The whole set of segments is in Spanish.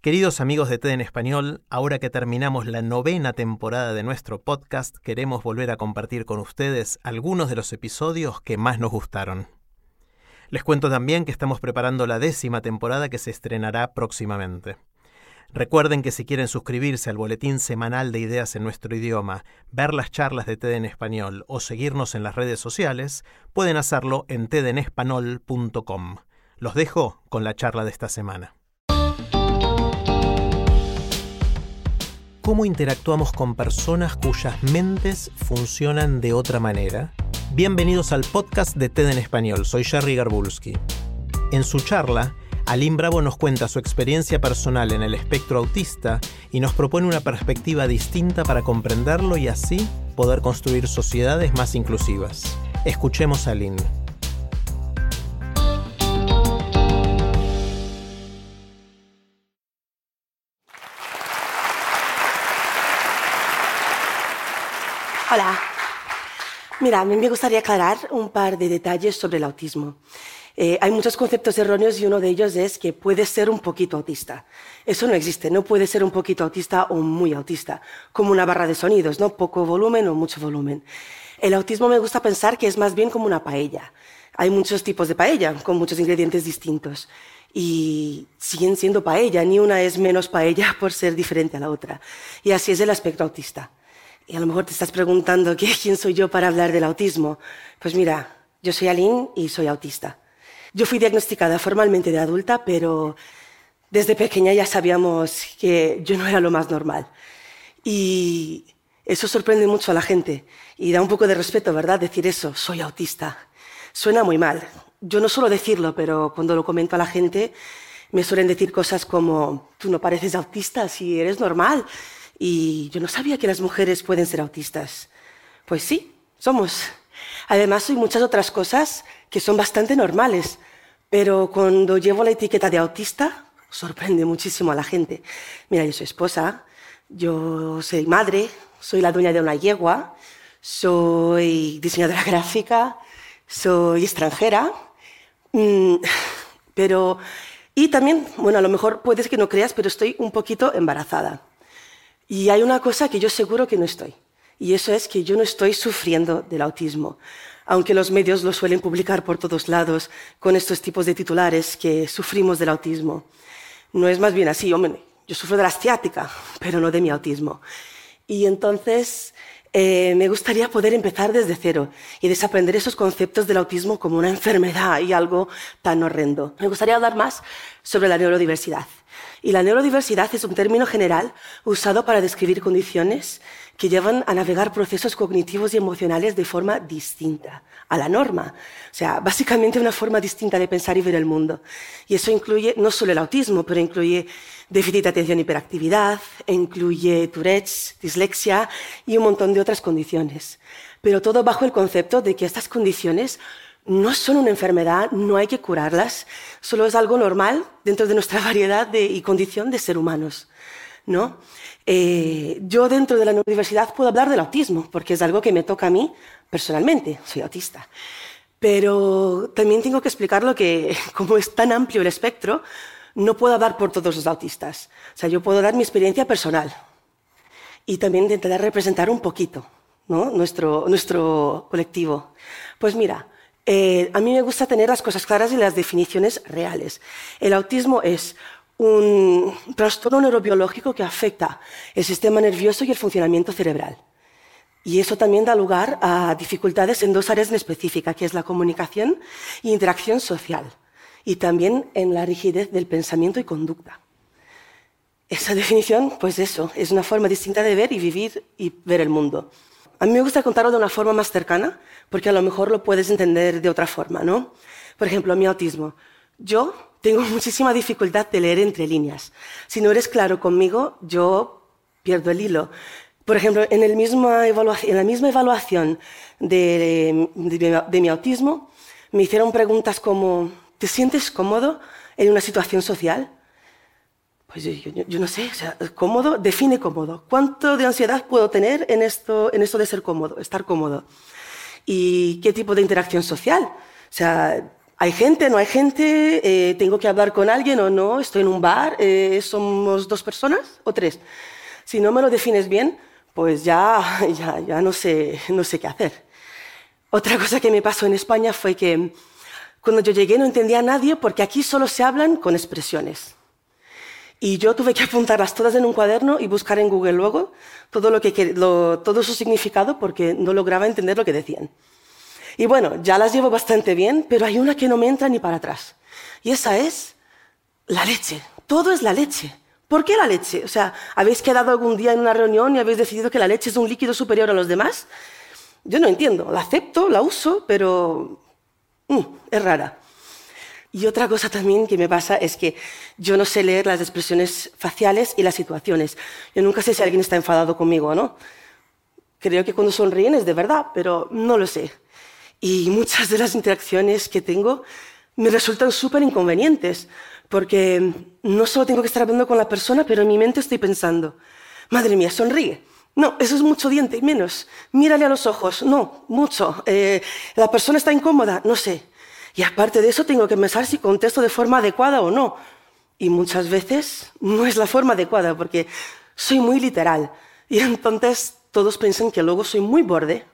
Queridos amigos de TED en español, ahora que terminamos la novena temporada de nuestro podcast, queremos volver a compartir con ustedes algunos de los episodios que más nos gustaron. Les cuento también que estamos preparando la décima temporada que se estrenará próximamente. Recuerden que si quieren suscribirse al boletín semanal de ideas en nuestro idioma, ver las charlas de TED en español o seguirnos en las redes sociales, pueden hacerlo en tedenespanol.com. Los dejo con la charla de esta semana. ¿Cómo interactuamos con personas cuyas mentes funcionan de otra manera? Bienvenidos al podcast de TED en español. Soy Jerry Garbulski. En su charla, Aline Bravo nos cuenta su experiencia personal en el espectro autista y nos propone una perspectiva distinta para comprenderlo y así poder construir sociedades más inclusivas. Escuchemos a Aline. Hola. Mira, a mí me gustaría aclarar un par de detalles sobre el autismo. Eh, hay muchos conceptos erróneos y uno de ellos es que puede ser un poquito autista. Eso no existe, no puede ser un poquito autista o muy autista, como una barra de sonidos, ¿no? Poco volumen o mucho volumen. El autismo me gusta pensar que es más bien como una paella. Hay muchos tipos de paella, con muchos ingredientes distintos. Y siguen siendo paella, ni una es menos paella por ser diferente a la otra. Y así es el aspecto autista. Y a lo mejor te estás preguntando quién soy yo para hablar del autismo. Pues mira, yo soy Aline y soy autista. Yo fui diagnosticada formalmente de adulta, pero desde pequeña ya sabíamos que yo no era lo más normal. Y eso sorprende mucho a la gente. Y da un poco de respeto, ¿verdad? Decir eso, soy autista. Suena muy mal. Yo no suelo decirlo, pero cuando lo comento a la gente, me suelen decir cosas como, tú no pareces autista si eres normal. Y yo no sabía que las mujeres pueden ser autistas. Pues sí, somos. Además, soy muchas otras cosas que son bastante normales, pero cuando llevo la etiqueta de autista, sorprende muchísimo a la gente. Mira, yo soy esposa, yo soy madre, soy la dueña de una yegua, soy diseñadora gráfica, soy extranjera, mm, pero... Y también, bueno, a lo mejor puedes que no creas, pero estoy un poquito embarazada. Y hay una cosa que yo seguro que no estoy, y eso es que yo no estoy sufriendo del autismo, aunque los medios lo suelen publicar por todos lados con estos tipos de titulares que sufrimos del autismo. No es más bien así, hombre, yo sufro de la asiática, pero no de mi autismo. Y entonces eh, me gustaría poder empezar desde cero y desaprender esos conceptos del autismo como una enfermedad y algo tan horrendo. Me gustaría hablar más sobre la neurodiversidad. Y la neurodiversidad es un término general usado para describir condiciones que llevan a navegar procesos cognitivos y emocionales de forma distinta a la norma. O sea, básicamente una forma distinta de pensar y ver el mundo. Y eso incluye no solo el autismo, pero incluye déficit de atención y hiperactividad, incluye Tourette's, dislexia y un montón de otras condiciones. Pero todo bajo el concepto de que estas condiciones no son una enfermedad, no hay que curarlas, solo es algo normal dentro de nuestra variedad y condición de ser humanos. ¿No? Eh, yo dentro de la neurodiversidad puedo hablar del autismo, porque es algo que me toca a mí personalmente, soy autista. Pero también tengo que explicar lo que, como es tan amplio el espectro, no puedo hablar por todos los autistas. O sea, yo puedo dar mi experiencia personal y también intentar representar un poquito nuestro, nuestro colectivo. Pues mira, eh, a mí me gusta tener las cosas claras y las definiciones reales. El autismo es un trastorno neurobiológico que afecta el sistema nervioso y el funcionamiento cerebral. Y eso también da lugar a dificultades en dos áreas en específica, que es la comunicación e interacción social, y también en la rigidez del pensamiento y conducta. Esa definición, pues eso, es una forma distinta de ver y vivir y ver el mundo. A mí me gusta contarlo de una forma más cercana, porque a lo mejor lo puedes entender de otra forma, ¿no? Por ejemplo, mi autismo. Yo tengo muchísima dificultad de leer entre líneas. Si no eres claro conmigo, yo pierdo el hilo. Por ejemplo, en, la misma evaluación de, mi autismo, me hicieron preguntas como, ¿te sientes cómodo en una situación social? Pues yo, no sé, cómodo, define cómodo. ¿Cuánto de ansiedad puedo tener en esto, en esto de ser cómodo, estar cómodo? ¿Y qué tipo de interacción social? O sea, ¿hay gente, no hay gente? Eh, ¿Tengo que hablar con alguien o no? ¿Estoy en un bar? Eh, ¿Somos dos personas o tres? Si no me lo defines bien, pues ya, ya, ya no, sé, no sé qué hacer. Otra cosa que me pasó en España fue que cuando yo llegué no entendía a nadie porque aquí solo se hablan con expresiones. Y yo tuve que apuntarlas todas en un cuaderno y buscar en Google luego todo, lo que, todo su significado porque no lograba entender lo que decían. Y bueno, ya las llevo bastante bien, pero hay una que no me entra ni para atrás. Y esa es la leche. Todo es la leche. ¿Por qué la leche? O sea, ¿habéis quedado algún día en una reunión y habéis decidido que la leche es un líquido superior a los demás? Yo no entiendo, la acepto, la uso, pero mm, es rara. Y otra cosa también que me pasa es que yo no sé leer las expresiones faciales y las situaciones. Yo nunca sé si alguien está enfadado conmigo o no. Creo que cuando sonríen es de verdad, pero no lo sé. Y muchas de las interacciones que tengo me resultan súper inconvenientes, porque no solo tengo que estar hablando con la persona, pero en mi mente estoy pensando, madre mía, sonríe. No, eso es mucho diente, menos. Mírale a los ojos. No, mucho. Eh, la persona está incómoda, no sé. Y aparte de eso, tengo que pensar si contesto de forma adecuada o no. Y muchas veces no es la forma adecuada, porque soy muy literal. Y entonces todos piensan que luego soy muy borde.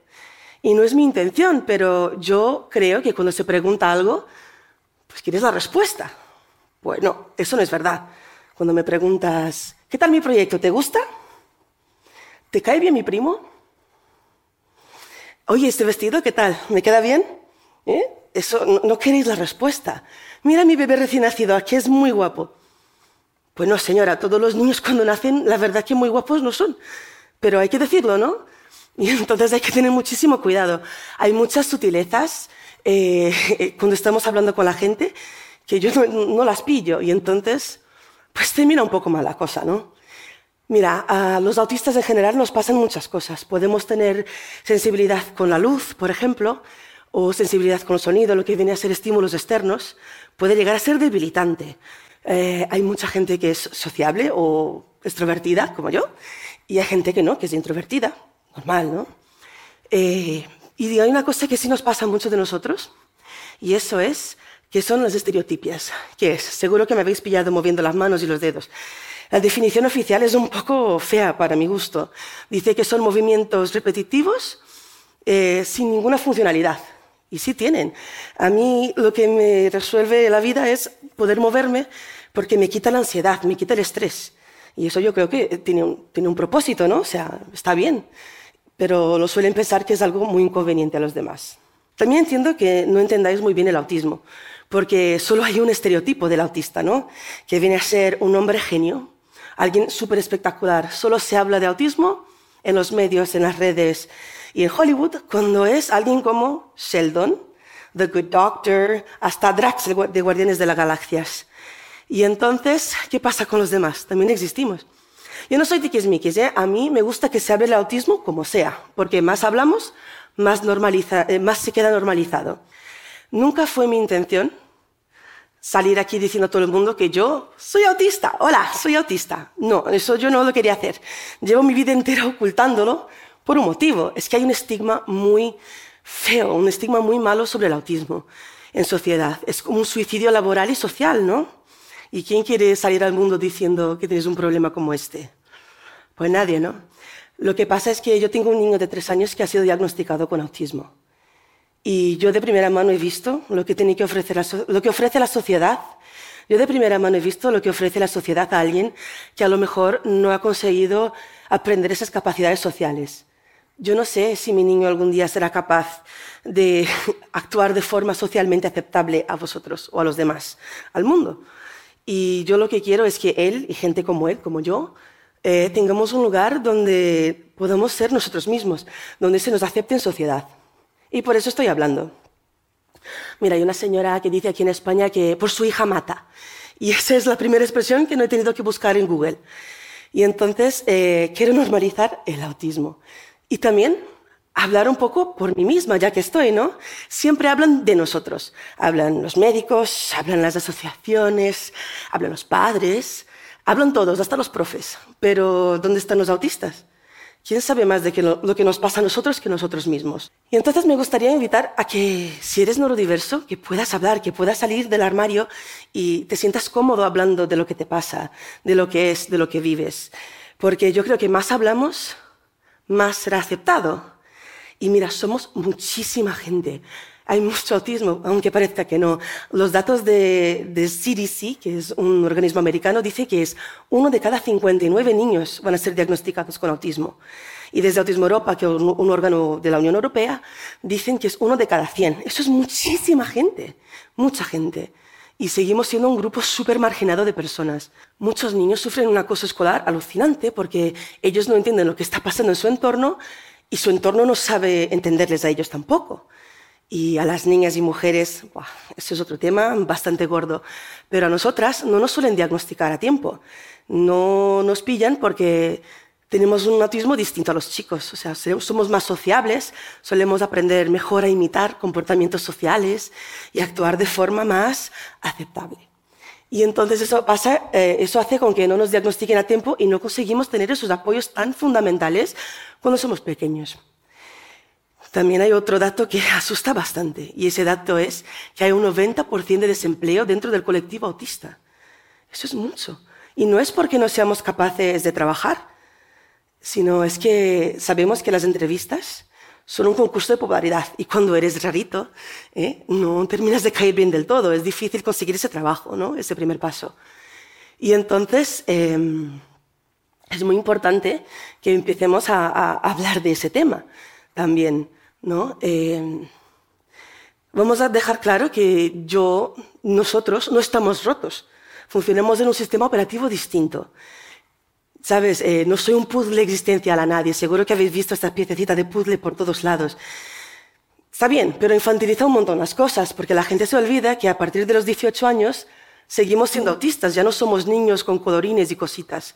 Y no es mi intención, pero yo creo que cuando se pregunta algo, pues quieres la respuesta. Bueno, eso no es verdad. Cuando me preguntas, ¿qué tal mi proyecto? ¿Te gusta? ¿Te cae bien mi primo? Oye, este vestido, ¿qué tal? ¿Me queda bien? ¿Eh? Eso, no, queréis la respuesta. Mira mi bebé recién nacido, aquí es muy guapo. Pues no, señora, todos los niños cuando nacen, la verdad que muy guapos no son. Pero hay que decirlo, ¿no? Y entonces hay que tener muchísimo cuidado. Hay muchas sutilezas eh, cuando estamos hablando con la gente que yo no, las pillo y entonces pues termina un poco mal la cosa, ¿no? Mira, a los autistas en general nos pasan muchas cosas. Podemos tener sensibilidad con la luz, por ejemplo, o sensibilidad con el sonido, lo que viene a ser estímulos externos, puede llegar a ser debilitante. Eh, hay mucha gente que es sociable o extrovertida, como yo, y hay gente que no, que es introvertida, normal, ¿no? Eh, y hay una cosa que sí nos pasa mucho de nosotros, y eso es ¿Qué son las estereotipias? ¿Qué es? Seguro que me habéis pillado moviendo las manos y los dedos. La definición oficial es un poco fea para mi gusto. Dice que son movimientos repetitivos eh, sin ninguna funcionalidad. Y sí tienen. A mí lo que me resuelve la vida es poder moverme porque me quita la ansiedad, me quita el estrés. Y eso yo creo que tiene un, tiene un propósito, ¿no? O sea, está bien. Pero lo suelen pensar que es algo muy inconveniente a los demás. También entiendo que no entendáis muy bien el autismo porque solo hay un estereotipo del autista, ¿no? Que viene a ser un hombre genio, alguien súper espectacular. Solo se habla de autismo en los medios, en las redes y en Hollywood cuando es alguien como Sheldon, The Good Doctor, hasta Drax de Guardianes de las Galaxias. Y entonces, ¿qué pasa con los demás? También existimos. Yo no soy tiquismiquis, ¿eh? A mí me gusta que se hable el autismo como sea, porque más hablamos, más, eh, más se queda normalizado. Nunca fue mi intención salir aquí diciendo a todo el mundo que yo soy autista. Hola, soy autista. No, eso yo no lo quería hacer. Llevo mi vida entera ocultándolo por un motivo. Es que hay un estigma muy feo, un estigma muy malo sobre el autismo en sociedad. Es como un suicidio laboral y social, ¿no? ¿Y quién quiere salir al mundo diciendo que tienes un problema como este? Pues nadie, ¿no? Lo que pasa es que yo tengo un niño de tres años que ha sido diagnosticado con autismo. Y yo de primera mano he visto lo que, tiene que, ofrecer lo que ofrece la sociedad. Yo de primera mano he visto lo que ofrece la sociedad a alguien que a lo mejor no ha conseguido aprender esas capacidades sociales. Yo no sé si mi niño algún día será capaz de actuar de forma socialmente aceptable a vosotros o a los demás, al mundo. Y yo lo que quiero es que él y gente como él, como yo, eh, tengamos un lugar donde podamos ser nosotros mismos, donde se nos acepte en sociedad. Y por eso estoy hablando. Mira, hay una señora que dice aquí en España que por su hija mata. Y esa es la primera expresión que no he tenido que buscar en Google. Y entonces eh, quiero normalizar el autismo. Y también hablar un poco por mí misma, ya que estoy, ¿no? Siempre hablan de nosotros. Hablan los médicos, hablan las asociaciones, hablan los padres, hablan todos, hasta los profes. Pero ¿dónde están los autistas? ¿Quién sabe más de lo, que nos pasa a nosotros que nosotros mismos? Y entonces me gustaría invitar a que, si eres neurodiverso, que puedas hablar, que puedas salir del armario y te sientas cómodo hablando de lo que te pasa, de lo que es, de lo que vives. Porque yo creo que más hablamos, más será aceptado. Y mira, somos muchísima gente. Hay mucho autismo, aunque parezca que no. Los datos de, de, CDC, que es un organismo americano, dice que es uno de cada 59 niños van a ser diagnosticados con autismo. Y desde Autismo Europa, que es un, un órgano de la Unión Europea, dicen que es uno de cada 100. Eso es muchísima gente, mucha gente. Y seguimos siendo un grupo súper marginado de personas. Muchos niños sufren un acoso escolar alucinante porque ellos no entienden lo que está pasando en su entorno y su entorno no sabe entenderles a ellos tampoco. Y a las niñas y mujeres, buah, eso es otro tema bastante gordo, pero a nosotras no nos suelen diagnosticar a tiempo. No nos pillan porque tenemos un autismo distinto a los chicos, o sea, somos más sociables, solemos aprender mejor a imitar comportamientos sociales y actuar de forma más aceptable. Y entonces eso, pasa, eh, eso hace con que no nos diagnostiquen a tiempo y no conseguimos tener esos apoyos tan fundamentales cuando somos pequeños. También hay otro dato que asusta bastante y ese dato es que hay un 90% de desempleo dentro del colectivo autista. Eso es mucho. Y no es porque no seamos capaces de trabajar, sino es que sabemos que las entrevistas son un concurso de popularidad y cuando eres rarito ¿eh? no terminas de caer bien del todo, es difícil conseguir ese trabajo, ¿no? ese primer paso. Y entonces eh, es muy importante que empecemos a, a, hablar de ese tema también. ¿no? Eh, vamos a dejar claro que yo, nosotros no estamos rotos, funcionamos en un sistema operativo distinto. Sabes, eh, no soy un puzzle existencial a nadie. Seguro que habéis visto esta piececita de puzzle por todos lados. Está bien, pero infantiliza un montón las cosas, porque la gente se olvida que a partir de los 18 años seguimos siendo autistas, ya no somos niños con colorines y cositas.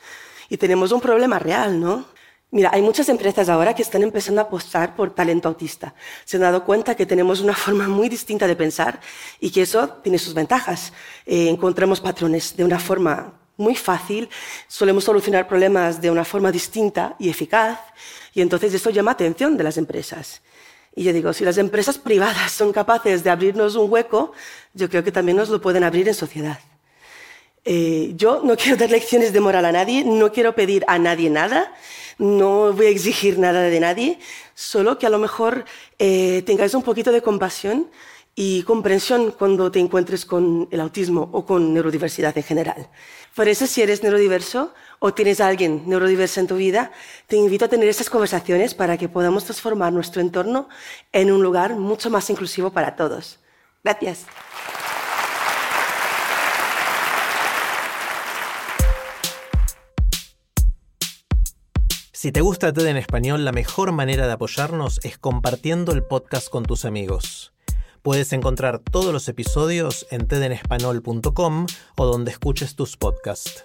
Y tenemos un problema real, ¿no? Mira, hay muchas empresas ahora que están empezando a apostar por talento autista. Se han dado cuenta que tenemos una forma muy distinta de pensar y que eso tiene sus ventajas. Eh, encontramos patrones de una forma muy fácil, solemos solucionar problemas de una forma distinta y eficaz, y entonces eso llama atención de las empresas. Y yo digo, si las empresas privadas son capaces de abrirnos un hueco, yo creo que también nos lo pueden abrir en sociedad. Eh, yo no quiero dar lecciones de moral a nadie, no quiero pedir a nadie nada, no voy a exigir nada de nadie, solo que a lo mejor eh, tengáis un poquito de compasión y comprensión cuando te encuentres con el autismo o con neurodiversidad en general. Por eso, si eres neurodiverso o tienes a alguien neurodiverso en tu vida, te invito a tener estas conversaciones para que podamos transformar nuestro entorno en un lugar mucho más inclusivo para todos. Gracias. Si te gusta TED en español, la mejor manera de apoyarnos es compartiendo el podcast con tus amigos. Puedes encontrar todos los episodios en tedenespanol.com o donde escuches tus podcasts.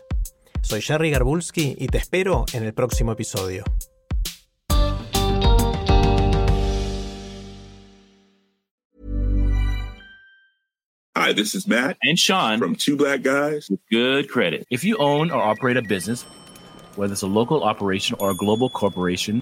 Soy Jerry Garbulski y te espero en el próximo episodio. Hi, this is Matt and Sean from Two Black Guys with Good Credit. If you own or operate a business, whether it's a local operation or a global corporation,